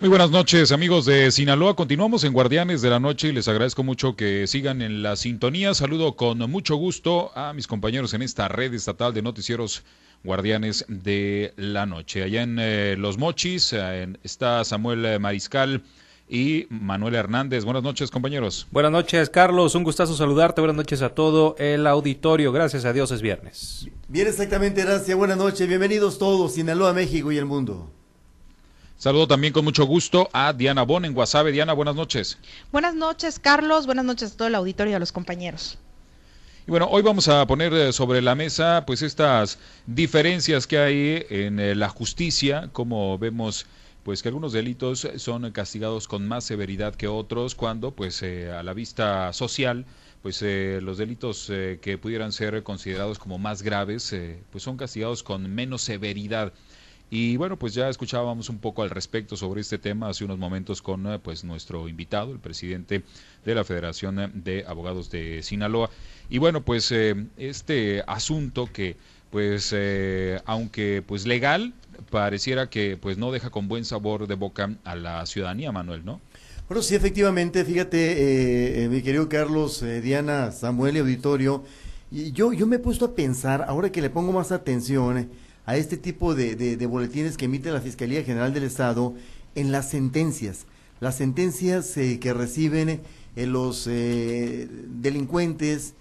Muy buenas noches amigos de Sinaloa. Continuamos en Guardianes de la Noche y les agradezco mucho que sigan en la sintonía. Saludo con mucho gusto a mis compañeros en esta red estatal de noticieros Guardianes de la Noche. Allá en eh, Los Mochis eh, está Samuel Mariscal y Manuel Hernández. Buenas noches, compañeros. Buenas noches, Carlos. Un gustazo saludarte. Buenas noches a todo el auditorio. Gracias a Dios es viernes. Bien, exactamente, gracias. Buenas noches. Bienvenidos todos, Sinaloa, México y el mundo. Saludo también con mucho gusto a Diana Bon en Guasave. Diana, buenas noches. Buenas noches, Carlos. Buenas noches a todo el auditorio y a los compañeros. Y bueno, hoy vamos a poner eh, sobre la mesa pues estas diferencias que hay en eh, la justicia, como vemos pues que algunos delitos son castigados con más severidad que otros cuando pues eh, a la vista social pues los delitos que pudieran ser considerados como más graves pues son castigados con menos severidad. Y bueno, pues ya escuchábamos un poco al respecto sobre este tema hace unos momentos con eh, pues nuestro invitado, el presidente de la Federación de Abogados de Sinaloa. Y bueno, pues eh, este asunto que pues eh, aunque pues legal pareciera que pues no deja con buen sabor de boca a la ciudadanía, Manuel, ¿no? Bueno, sí, efectivamente, fíjate, mi querido Carlos, Diana, Samuel y Auditorio, y yo, yo me he puesto a pensar, ahora que le pongo más atención, a este tipo de, de, boletines que emite la Fiscalía General del Estado en las sentencias. Las sentencias eh, que reciben eh, los eh, delincuentes,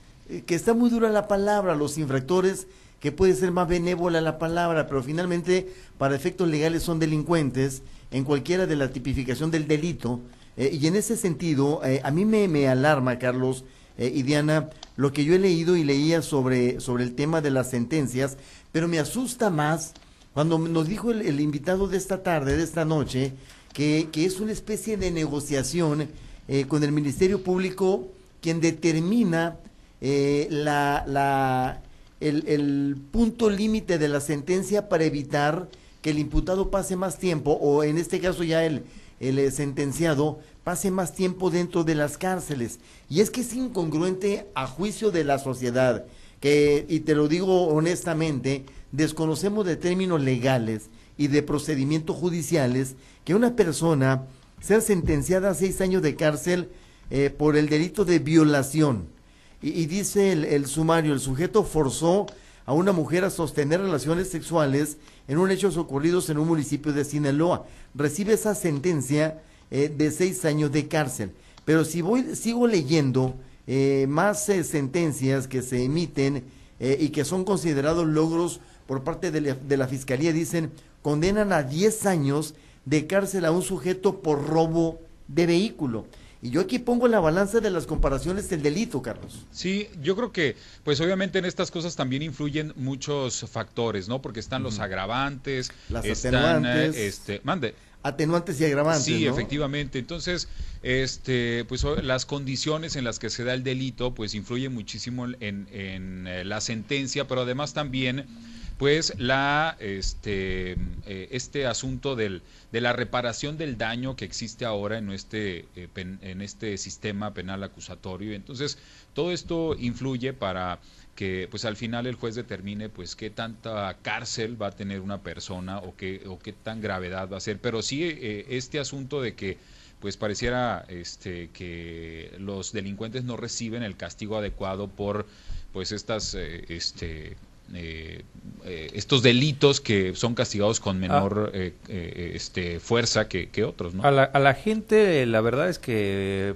que está muy dura la palabra, los infractores, que puede ser más benévola la palabra, pero finalmente para efectos legales son delincuentes en cualquiera de la tipificación del delito. y en ese sentido, a mí me, me alarma, Carlos y Diana, lo que yo he leído y leía sobre, sobre el tema de las sentencias, pero me asusta más cuando nos dijo el, invitado de esta tarde, de esta noche, que, es una especie de negociación eh, con el Ministerio Público quien determina eh, la, la, el, punto límite de la sentencia para evitar que el imputado pase más tiempo, o en este caso ya el, el eh, sentenciado, pase más tiempo dentro de las cárceles. Y es que es incongruente a juicio de la sociedad que, y te lo digo honestamente, desconocemos de términos legales y de procedimientos judiciales que una persona sea sentenciada a seis años de cárcel eh, por el delito de violación. Y, dice el, sumario, el sujeto forzó a una mujer a sostener relaciones sexuales en un hecho ocurridos en un municipio de Sinaloa. Recibe esa sentencia eh, de seis años de cárcel. Pero si voy, sigo leyendo eh, más eh, sentencias que se emiten eh, y que son considerados logros por parte de la, de la, Fiscalía, dicen, condenan a 10 años de cárcel a un sujeto por robo de vehículo. Y yo aquí pongo la balanza de las comparaciones del delito, Carlos. Sí, yo creo que, pues obviamente en estas cosas también influyen muchos factores, ¿no? Porque están los agravantes, las están, este, mande atenuantes y agravantes. Sí, efectivamente. Entonces, este, pues las condiciones en las que se da el delito, pues influyen muchísimo en, en eh, la sentencia, pero además también, pues la, este, eh, este asunto del, de la reparación del daño que existe ahora en este, eh, en este sistema penal acusatorio. Entonces, todo esto influye para que pues al final el juez determine pues qué tanta cárcel va a tener una persona o qué o qué tan gravedad va a ser. Pero sí eh, este asunto de que pues pareciera este que los delincuentes no reciben el castigo adecuado por pues estas eh, este eh, eh, estos delitos que son castigados con menor ah. eh, este, fuerza que, otros. ¿no? A, la, gente, la verdad es que,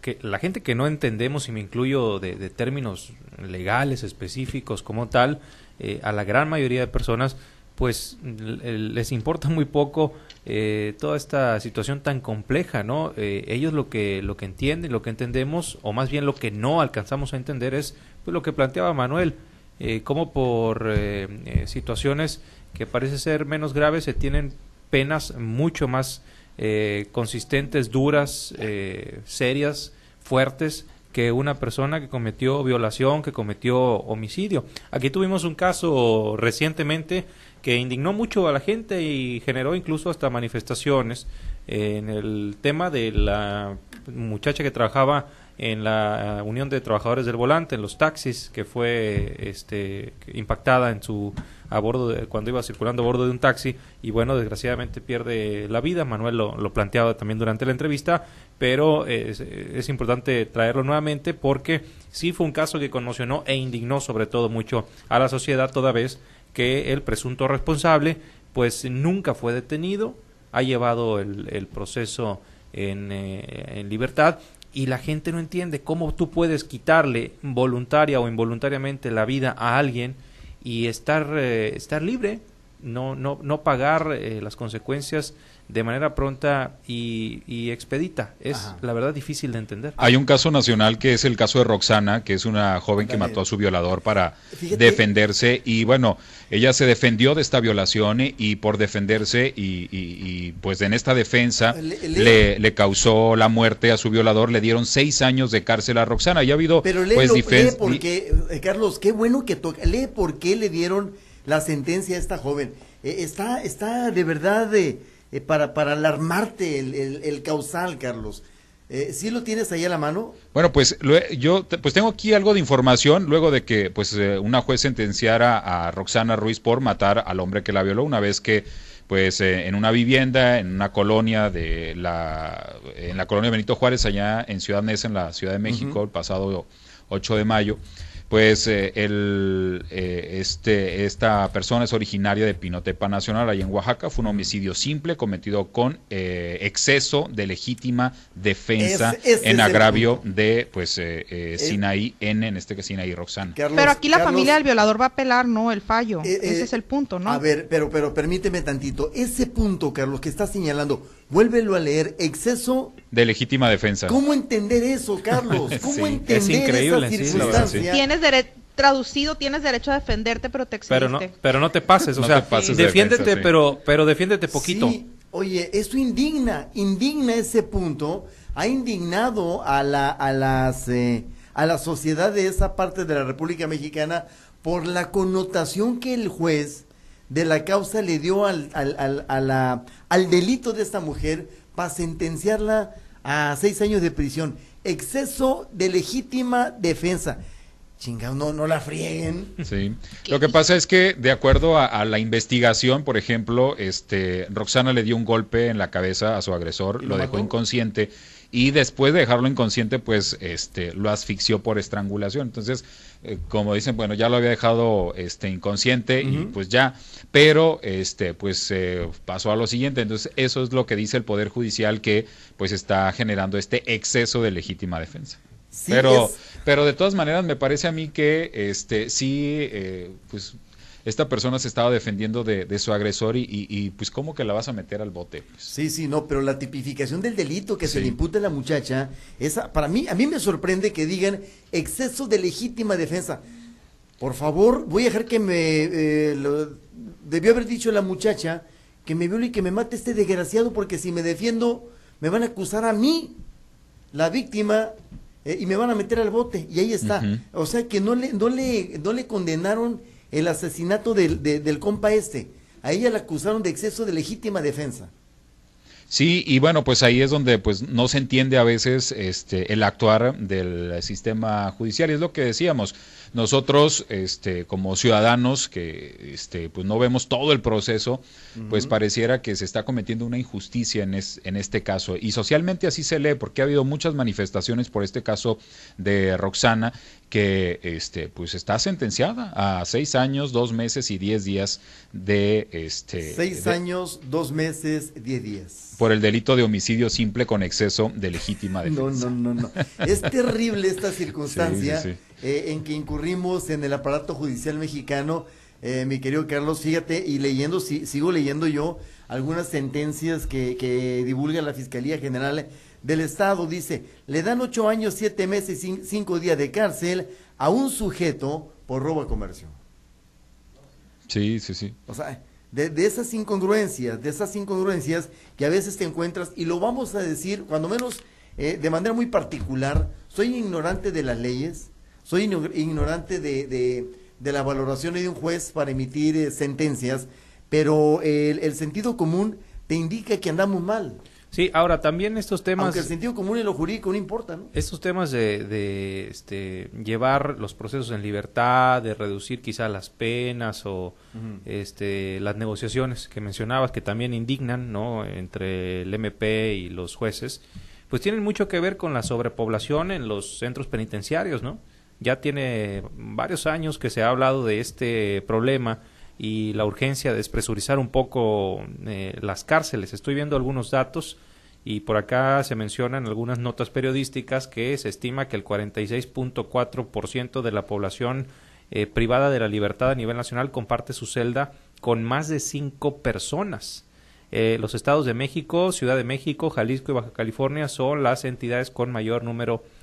que, la gente que no entendemos, y me incluyo de, términos legales específicos como tal, a la gran mayoría de personas, pues les importa muy poco toda esta situación tan compleja, ¿no? ellos lo que lo que entienden, lo que entendemos, o más bien lo que no alcanzamos a entender es pues, lo que planteaba Manuel eh, como por eh, eh, situaciones que parece ser menos graves se tienen penas mucho más eh, consistentes, duras, serias, fuertes que una persona que cometió violación, que cometió homicidio. Aquí tuvimos un caso recientemente que indignó mucho a la gente y generó incluso hasta manifestaciones en el tema de la muchacha que trabajaba en la Unión de Trabajadores del Volante, en los taxis, que fue este, impactada en su a bordo de, cuando iba circulando a bordo de un taxi y bueno, desgraciadamente pierde la vida. Manuel lo, lo planteaba también durante la entrevista, pero es, importante traerlo nuevamente porque sí fue un caso que conmocionó e indignó sobre todo mucho a la sociedad toda vez que el presunto responsable pues nunca fue detenido, ha llevado el, el proceso en, eh, en libertad y la gente no entiende cómo tú puedes quitarle voluntaria o involuntariamente la vida a alguien y estar, eh, estar libre, no, no, no pagar eh, las consecuencias de manera pronta y, y expedita. Es Ajá. la verdad difícil de entender. Hay un caso nacional que es el caso de Roxana, que es una joven que mató a su violador para Fíjate. defenderse y bueno, ella se defendió de esta violación y, y por defenderse y, y- y, pues en esta defensa Le- le- le, le causó la muerte a su violador, le dieron seis años de cárcel a Roxana y ha habido Pero lee, pues lee por qué, eh, Carlos, qué bueno que toca. Lee por qué le dieron la sentencia a esta joven. Eh, está, está de verdad eh, eh, para, para alarmarte el, el- el causal, Carlos. Eh, ¿Sí lo tienes ahí a la mano? Bueno, pues lo yo pues tengo aquí algo de información luego de que pues eh, una juez sentenciara a Roxana Ruiz por matar al hombre que la violó una vez que pues eh, en una vivienda en una colonia de la en la colonia Benito Juárez allá en Ciudad Neza en la Ciudad de México el pasado 8 de mayo pues eh, el, eh, este, esta persona es originaria de Pinotepa Nacional, allá en Oaxaca. Fue un homicidio simple cometido con eh, exceso de legítima defensa es en agravio de pues eh, eh, Sinaí N, en este que Sinaí Roxana. Carlos, Pero aquí la Carlos, familia del violador va a apelar, ¿no? El fallo. eh, Ese eh, es el punto, ¿no? A ver, pero, pero permíteme tantito. Ese punto, Carlos, que está señalando, vuélvelo a leer. Exceso De legítima defensa. ¿Cómo entender eso, Carlos? ¿Cómo Sí, entender es increíble, esa sí, circunstancia? Tienes dere- traducido, tienes derecho a defenderte, pero te. Pero no, pero no te pases, o No sea, te pases de defiéndete, defensa, sí. pero, pero defiéndete poquito. Sí, oye, eso indigna, indigna ese punto, ha indignado a la, a las, eh, a la sociedad de esa parte de la República Mexicana por la connotación que el juez de la causa le dio al, al, al, a la- al delito de esta mujer para sentenciarla a seis años de prisión. Exceso de legítima defensa. Chingado, no, no la frieguen. Sí. Lo que pasa es que, de acuerdo a, a la investigación, por ejemplo, este, Roxana le dio un golpe en la cabeza a su agresor, ¿Y lo lo dejó mató? inconsciente y después de dejarlo inconsciente, pues, este, lo asfixió por estrangulación. Entonces, eh, como dicen, bueno, ya lo había dejado, este, inconsciente y pues ya, pero, este, pues, eh, pasó a lo siguiente. Entonces, eso es lo que dice el Poder Judicial que, pues, está generando este exceso de legítima defensa. Sí, pero, es- pero de todas maneras me parece a mí que este sí, eh, pues esta persona se estaba defendiendo de, de su agresor y, y, y, pues cómo que la vas a meter al bote. Pues, Sí, sí, no, pero la tipificación del delito que se le imputa a la muchacha, esa, para mí, a mí me sorprende que digan exceso de legítima defensa. Por favor, voy a dejar que me, eh, lo- debió haber dicho la muchacha que me viole y que me mate este desgraciado porque si me defiendo me van a acusar a mí, la víctima, eh, y me van a meter al bote y ahí está. O sea que no le, no le, no le condenaron el asesinato del, de- compa este. A ella la acusaron de exceso de legítima defensa. Sí, y bueno, pues ahí es donde pues no se entiende a veces este el actuar del sistema judicial, es lo que decíamos. Nosotros este como ciudadanos que este pues no vemos todo el proceso, pues pareciera que se está cometiendo una injusticia en es- en este caso y socialmente así se lee porque ha habido muchas manifestaciones por este caso de Roxana que este pues está sentenciada a seis años, dos meses y diez días de este Seis de- años, dos meses, diez días. por el delito de homicidio simple con exceso de legítima No, defensa. no, no, no. Es terrible esta circunstancia Sí, sí, eh, en que incurrimos en el aparato judicial mexicano. Eh, mi querido Carlos, fíjate, y leyendo, si- sigo leyendo yo algunas sentencias que, que divulga la Fiscalía General del Estado. Dice, le dan ocho años, siete meses y cin- cinco días de cárcel a un sujeto por robo a comercio. Sí, sí, sí. O sea, de, de esas incongruencias, de esas incongruencias que a veces te encuentras, y lo vamos a decir, cuando menos eh, de manera muy particular, soy ignorante de las leyes, soy igno- ignorante de, de, de la valoración de un juez para emitir eh, sentencias, pero el, el sentido común te indica que andamos mal. Sí, ahora también estos temas... Aunque el sentido común y lo jurídico no importa, ¿no? Estos temas de, de este, llevar los procesos en libertad, de reducir quizá las penas o este, las negociaciones que mencionabas, que también indignan, ¿no? Entre el MP y los jueces, pues tienen mucho que ver con la sobrepoblación en los centros penitenciarios, ¿no? Ya tiene varios años que se ha hablado de este problema y la urgencia de despresurizar un poco eh, las cárceles. Estoy viendo algunos datos y por acá se mencionan algunas notas periodísticas que se estima que el 46.4% de la población eh, privada de la libertad a nivel nacional comparte su celda con más de cinco personas. Eh, los estados de México, Ciudad de México, Jalisco y Baja California son las entidades con mayor número de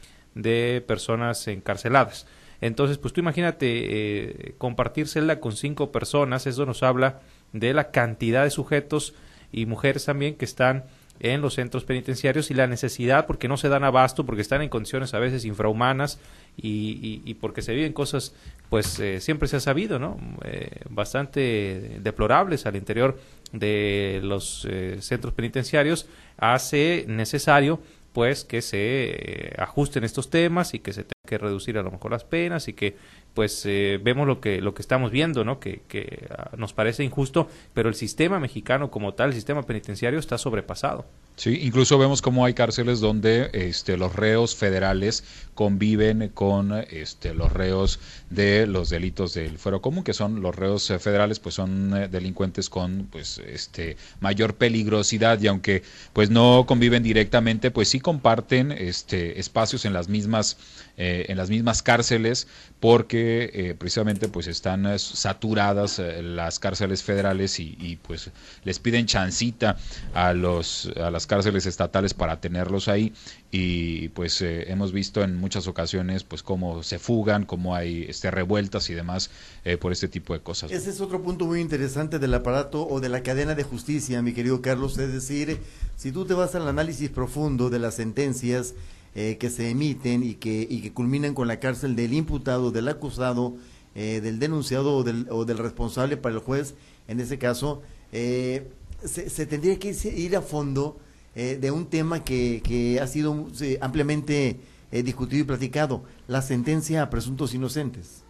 personas encarceladas. Entonces, pues tú imagínate eh, compartir celda con cinco personas, eso nos habla de la cantidad de sujetos y mujeres también que están en los centros penitenciarios y la necesidad porque no se dan abasto, porque están en condiciones a veces infrahumanas y, y, porque se viven cosas, pues eh, siempre se ha sabido, ¿no? Eh, bastante deplorables al interior de los eh, centros penitenciarios, hace necesario pues que se ajusten estos temas y que se que reducir a lo mejor las penas y que pues eh, vemos lo que lo que estamos viendo no que, que ah, nos parece injusto pero el sistema mexicano como tal el sistema penitenciario está sobrepasado Sí, incluso vemos cómo hay cárceles donde este, los reos federales conviven con este, los reos de los delitos del fuero común, que son los reos eh, federales, pues son eh, delincuentes con pues este mayor peligrosidad. Y aunque pues no conviven directamente, pues sí comparten este espacios en las mismas eh, en las mismas cárceles porque precisamente pues están saturadas las cárceles federales y, pues les piden chancita a los a las cárceles estatales para tenerlos ahí y pues eh, hemos visto en muchas ocasiones pues cómo se fugan, cómo hay este, revueltas y demás eh, por este tipo de cosas. Ese es otro punto muy interesante del aparato o de la cadena de justicia, mi querido Carlos, es decir, si tú te vas al análisis profundo de las sentencias eh, que se emiten y que, y que culminan con la cárcel del imputado, del acusado, del denunciado o del, o del responsable para el juez, en ese caso, se, se, tendría que ir a fondo eh, de un tema que, que ha sido ampliamente eh, discutido y platicado, la sentencia a presuntos inocentes.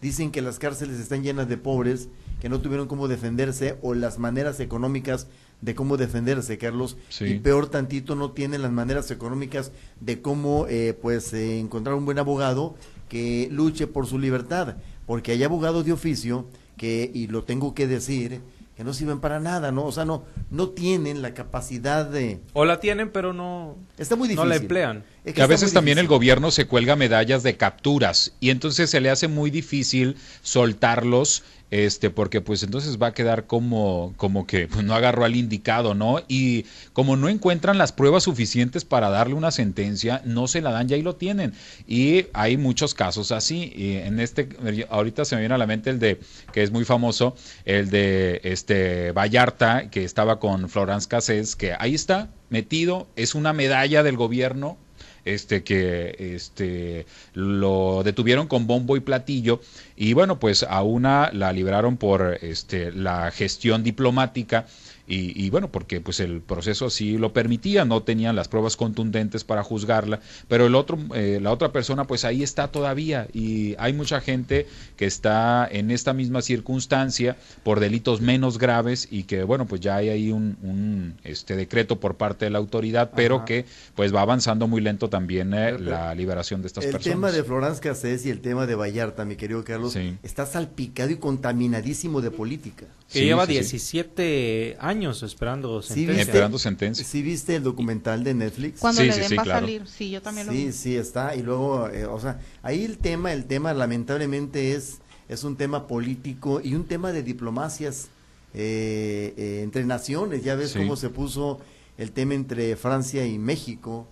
Dicen que las cárceles están llenas de pobres que no tuvieron cómo defenderse o las maneras económicas de cómo defenderse, Carlos. Y peor tantito no tienen las maneras económicas de cómo eh, pues encontrar un buen abogado que luche por su libertad, porque hay abogados de oficio que, y lo tengo que decir, que no sirven para nada, ¿no? O sea, no, no tienen la capacidad de... O la tienen, pero no, está muy difícil. no la emplean. Que, a veces también el gobierno se cuelga medallas de capturas y entonces se le hace muy difícil soltarlos este porque pues entonces va a quedar como como que pues, no agarró al indicado, ¿no? Y como no encuentran las pruebas suficientes para darle una sentencia, no se la dan, ya ahí lo tienen. Y hay muchos casos así. Y en este ahorita se me viene a la mente el de que es muy famoso, el de este Vallarta que estaba con Florence Cassés, que ahí está metido, es una medalla del gobierno este que este lo detuvieron con bombo y platillo. Y bueno pues a una la liberaron por este la gestión diplomática y, bueno, porque pues el proceso así lo permitía, no tenían las pruebas contundentes para juzgarla, pero el otro, eh, la otra persona pues ahí está todavía y hay mucha gente que está en esta misma circunstancia por delitos menos graves y que bueno, pues ya hay ahí un, este decreto por parte de la autoridad, pero que pues va avanzando muy lento también eh, la liberación de estas personas. El tema de Florence Cassés y el tema de Vallarta, mi querido Carlos, está salpicado y contaminadísimo de política. Que lleva 17 años esperando sentencia. esperando sentencia. ¿Sí viste el documental de Netflix? Cuando le den va a salir, sí, yo también lo vi. Sí, sí, está. Y luego, eh, o sea, ahí el tema, el tema lamentablemente es, es un tema político y un tema de diplomacias eh, eh, entre naciones. Ya ves cómo se puso el tema entre Francia y México.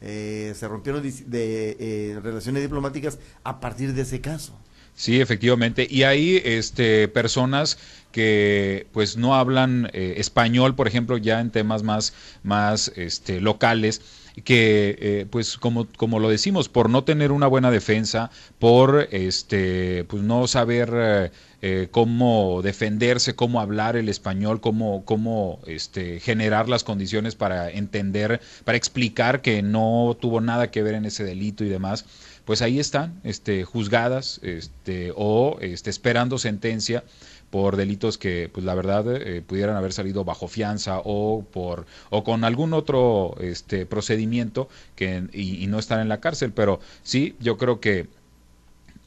se rompieron de, relaciones diplomáticas a partir de ese caso. Sí, efectivamente. Y hay este, personas que pues no hablan eh, español, por ejemplo, ya en temas más, más este, locales que eh, pues como, como lo decimos, por no tener una buena defensa, por este pues no saber eh, eh, cómo defenderse, cómo hablar el español, cómo, cómo este, generar las condiciones para entender, para explicar que no tuvo nada que ver en ese delito y demás, pues ahí están, este, juzgadas, este, o este, esperando sentencia por delitos que pues la verdad eh, pudieran haber salido bajo fianza o por o con algún otro este procedimiento que y, no estar en la cárcel. Pero sí yo creo que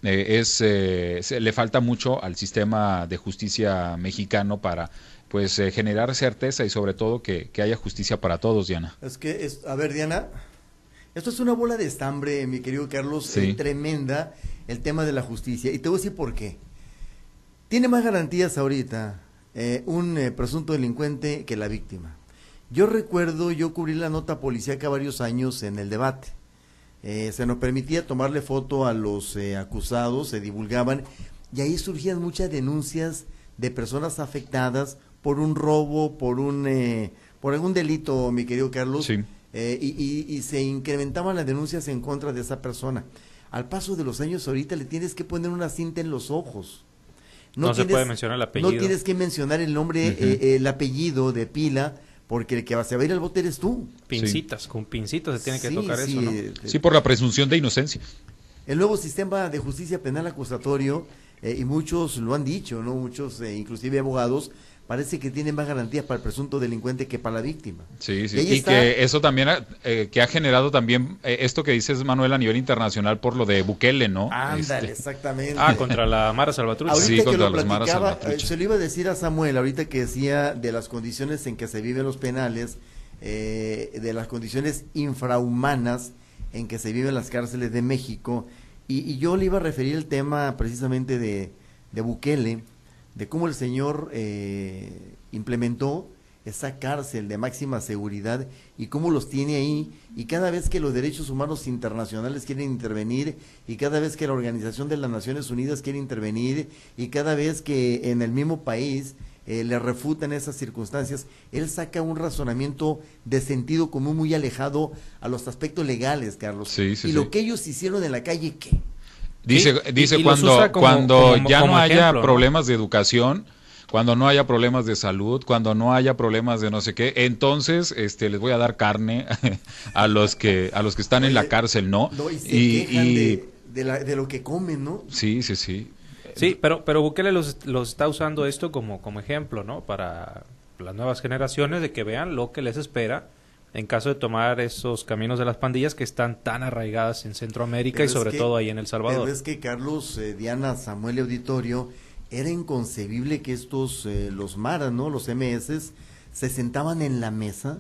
eh, es eh, le falta mucho al sistema de justicia mexicano para pues generar certeza y sobre todo que, haya justicia para todos Diana. Es que es a ver Diana esto es una bola de estambre mi querido Carlos tremenda el tema de la justicia. Y te voy a decir por qué. Tiene más garantías ahorita eh, un eh, presunto delincuente que la víctima. Yo recuerdo, yo cubrí la nota policíaca varios años en el debate. Eh, se nos permitía tomarle foto a los acusados, se divulgaban, y ahí surgían muchas denuncias de personas afectadas por un robo, por un por algún delito, mi querido Carlos, y, y, se incrementaban las denuncias en contra de esa persona. Al paso de los años ahorita le tienes que poner una cinta en los ojos no, se puede mencionar el apellido. No tienes que mencionar el nombre, eh, el apellido de pila, porque el que va a ir al bote eres tú. Pincitas, con pincitas se tiene que tocar eso, ¿no? Eh, sí, por la presunción de inocencia. El nuevo sistema de justicia penal acusatorio, eh, y muchos lo han dicho, ¿no? Muchos, inclusive abogados, parece que tiene más garantías para el presunto delincuente que para la víctima. Sí, sí, y, que eso también, ha, eh, que ha generado también eh, esto que dices, Manuel, a nivel internacional por lo de Bukele, ¿no? Ándale, este, exactamente. Ah, contra la Mara Salvatrucha. sí, contra los Mara Salvatrucha. Se lo iba a decir a Samuel, ahorita que decía de las condiciones en que se viven los penales, eh, de las condiciones infrahumanas en que se viven las cárceles de México, y, yo le iba a referir el tema precisamente de, de Bukele, de cómo el Señor eh, implementó esa cárcel de máxima seguridad y cómo los tiene ahí y cada vez que los derechos humanos internacionales quieren intervenir y cada vez que la Organización de las Naciones Unidas quiere intervenir y cada vez que en el mismo país eh, le refutan esas circunstancias, él saca un razonamiento de sentido común muy alejado a los aspectos legales, Carlos. y lo que ellos hicieron en la calle, ¿qué? Dice, dice cuando, cuando ya no haya problemas de educación, cuando no haya problemas de salud, cuando no haya problemas de no sé qué, entonces este les voy a dar carne a los que a los que están en la cárcel, ¿no? y, de, lo que comen, ¿no? Sí, sí, sí. Sí, pero pero Bukele los, los está usando esto como como ejemplo, ¿no? Para las nuevas generaciones de que vean lo que les espera en caso de tomar esos caminos de las pandillas que están tan arraigadas en Centroamérica y sobre todo ahí en El Salvador. Pero es que Carlos, eh, Diana, Samuel y Auditorio, era inconcebible que estos, eh, los maras, ¿no? Los MS, se sentaban en la mesa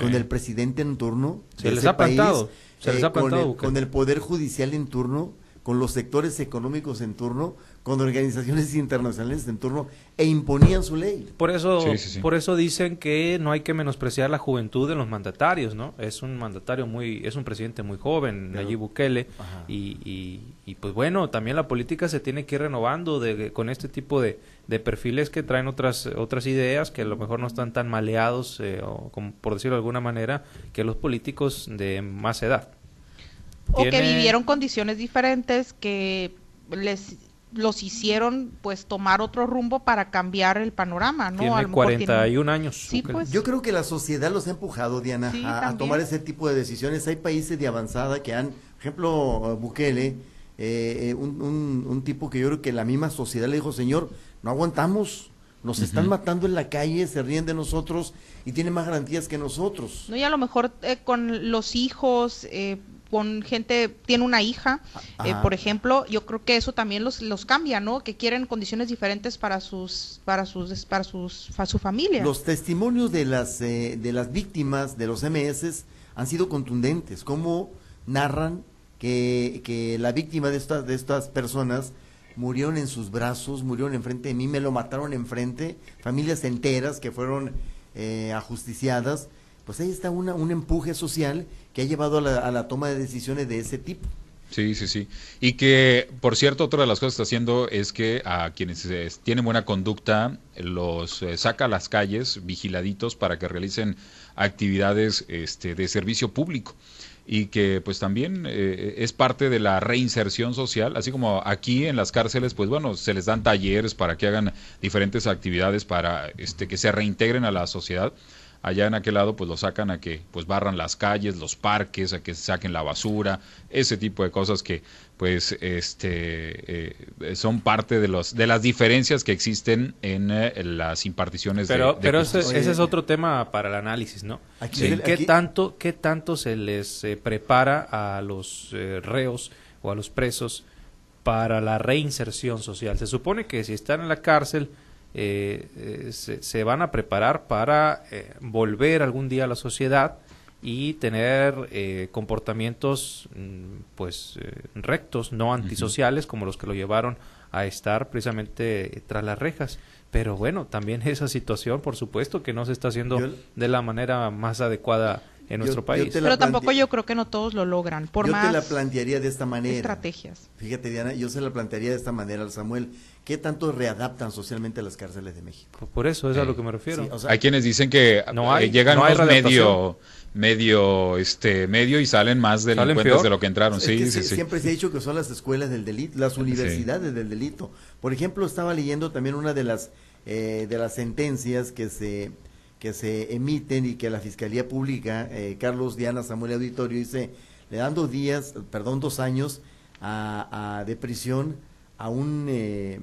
con el presidente en turno. Se les ha plantado. Se les eh, ha plantado con el Poder Judicial en turno, con los sectores económicos en turno, con organizaciones internacionales en turno e imponían su ley. Por eso, por eso dicen que no hay que menospreciar la juventud de los mandatarios, ¿no? Es un mandatario muy, es un presidente muy joven, Nayib Bukele, y, y, pues bueno, también la política se tiene que ir renovando de, con este tipo de, de perfiles que traen otras otras ideas que a lo mejor no están tan maleados, eh, o como por decirlo de alguna manera, que los políticos de más edad. O que vivieron condiciones diferentes que les los hicieron pues tomar otro rumbo para cambiar el panorama, ¿no? Tiene 41 años. Sí, pues. Yo creo que la sociedad los ha empujado, Diana, a, tomar ese tipo de decisiones. Hay países de avanzada que han, por ejemplo, Bukele, eh, eh, un, un, tipo que yo creo que la misma sociedad le dijo, señor, no aguantamos, nos están matando en la calle, se ríen de nosotros y tienen más garantías que nosotros. No, y a lo mejor eh, con los hijos, eh, con gente, tiene una hija, eh, por ejemplo, yo creo que eso también los, los cambia, ¿no? Que quieren condiciones diferentes para sus, para sus, para sus, para su familia. Los testimonios de las, eh, de las víctimas de los MS han sido contundentes, cómo narran que, que la víctima de estas, de estas personas murieron en sus brazos, murieron enfrente de mí, me lo mataron enfrente, familias enteras que fueron eh, ajusticiadas pues ahí está una, un empuje social que ha llevado a la, toma de decisiones de ese tipo. Sí, sí, sí. Y que, por cierto, otra de las cosas que está haciendo es que a quienes eh, tienen buena conducta los eh, saca a las calles vigiladitos para que realicen actividades este, de servicio público y que pues también eh, es parte de la reinserción social, así como aquí en las cárceles, pues bueno, se les dan talleres para que hagan diferentes actividades para este, que se reintegren a la sociedad allá en aquel lado pues lo sacan a que pues barran las calles, los parques, a que saquen la basura, ese tipo de cosas que pues este eh, son parte de los de las diferencias que existen en, eh, las imparticiones pero, de, pero ese, es otro tema para el análisis no qué tanto qué tanto se les eh, prepara a los reos o a los presos para la reinserción social se supone que si están en la cárcel eh, eh, se, van a preparar para eh, volver algún día a la sociedad y tener comportamientos mm, pues rectos, no antisociales como los que lo llevaron a estar precisamente tras las rejas. Pero bueno, también esa situación, por supuesto, que no se está haciendo de la manera más adecuada en nuestro país. Pero tampoco yo creo que no todos lo logran, por yo más te la plantearía de esta manera. Estrategias. Fíjate, Diana, yo se la plantearía de esta manera al Samuel. ¿Qué tanto readaptan socialmente las cárceles de México? Por eso es a lo que me refiero. hay quienes dicen que no hay, eh, llegan medio medio este medio y salen más delincuentes de lo que entraron. Sí, sí, sí, Siempre se ha dicho que son las escuelas del delito, las universidades del delito. Por ejemplo, estaba leyendo también una de las eh, de las sentencias que se que se emiten y que la Fiscalía Pública, eh, Carlos Diana Samuel Auditorio, dice, le dan dos días, perdón, dos años a, de prisión a un eh,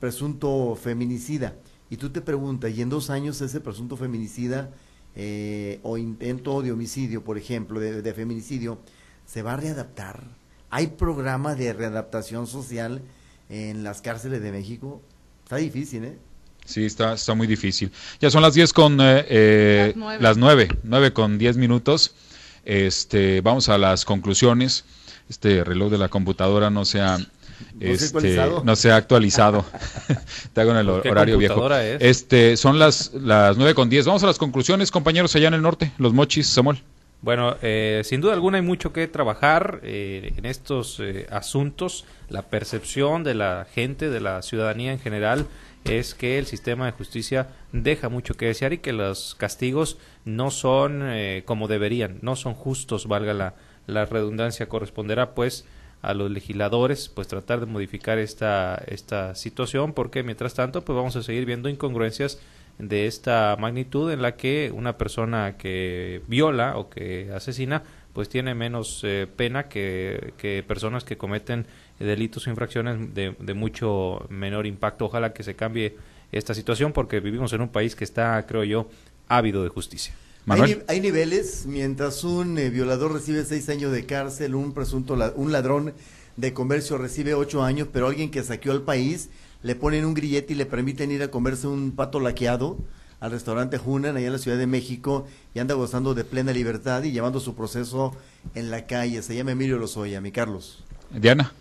presunto feminicida. Y tú te preguntas, ¿y en dos años ese presunto feminicida eh, o intento de homicidio, por ejemplo, de, de, feminicidio, se va a readaptar? ¿Hay programa de readaptación social en las cárceles de México? Está difícil, ¿eh? Sí, está, está muy difícil. Ya son las 10 con eh, eh las 9, 9 con 10 minutos. Este, vamos a las conclusiones. Este reloj de la computadora no se ha, este, no se ha actualizado. Te hago en el horario viejo. Este, son las, las 9 con 10. Vamos a las conclusiones, compañeros, allá en el norte. Los mochis, Samuel. Bueno, eh, sin duda alguna hay mucho que trabajar eh, en estos eh, asuntos. La percepción de la gente, de la ciudadanía en general, es que el sistema de justicia deja mucho que desear y que los castigos no son eh, como deberían, no son justos, valga la, la redundancia, corresponderá pues a los legisladores pues tratar de modificar esta, esta situación porque mientras tanto pues vamos a seguir viendo incongruencias de esta magnitud en la que una persona que viola o que asesina pues tiene menos eh, pena que, que personas que cometen delitos o infracciones de, de, mucho menor impacto. Ojalá que se cambie esta situación porque vivimos en un país que está, creo yo, ávido de justicia. Hay, hay, niveles, mientras un eh, violador recibe seis años de cárcel, un presunto un ladrón de comercio recibe ocho años, pero alguien que saqueó al país le ponen un grillete y le permiten ir a comerse un pato laqueado al restaurante Hunan, allá en la Ciudad de México, y anda gozando de plena libertad y llevando su proceso en la calle. Se llama Emilio Lozoya, mi Carlos. Diana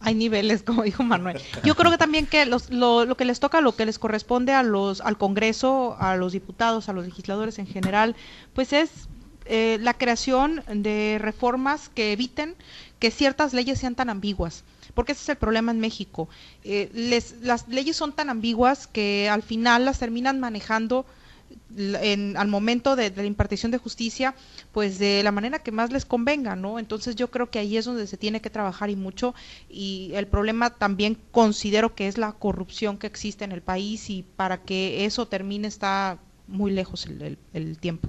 hay niveles, como dijo Manuel. Yo creo que también que los, lo, lo, que les toca, lo que les corresponde a los, al Congreso, a los diputados, a los legisladores en general, pues es eh, la creación de reformas que eviten que ciertas leyes sean tan ambiguas. Porque ese es el problema en México. Eh, les, las leyes son tan ambiguas que al final las terminan manejando en, al momento de, la impartición de justicia, pues de la manera que más les convenga, ¿no? Entonces yo creo que ahí es donde se tiene que trabajar y mucho y el problema también considero que es la corrupción que existe en el país y para que eso termine está muy lejos el tiempo.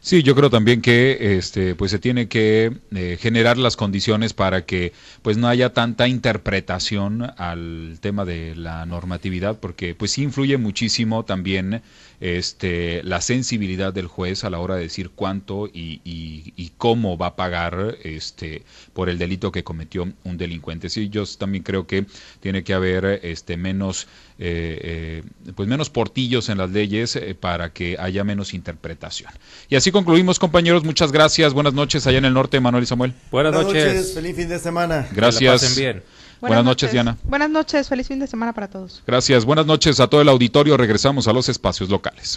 Sí, yo creo también que este, pues se tiene que eh, generar las condiciones para que pues no haya tanta interpretación al tema de la normatividad, porque pues sí influye muchísimo también este, la sensibilidad del juez a la hora de decir cuánto y, y, cómo va a pagar este, por el delito que cometió un delincuente. Sí, yo también creo que tiene que haber este, menos eh, eh, pues menos portillos en las leyes eh, para que haya menos interpretación. Y así concluimos, compañeros. Muchas gracias. Buenas noches allá en el norte, Manuel y Samuel. Buenas, noches. Feliz fin de semana. Gracias. bien. Buenas, noches, Diana. Buenas noches, feliz fin de semana para todos. Gracias, buenas noches a todo el auditorio. Regresamos a los espacios locales.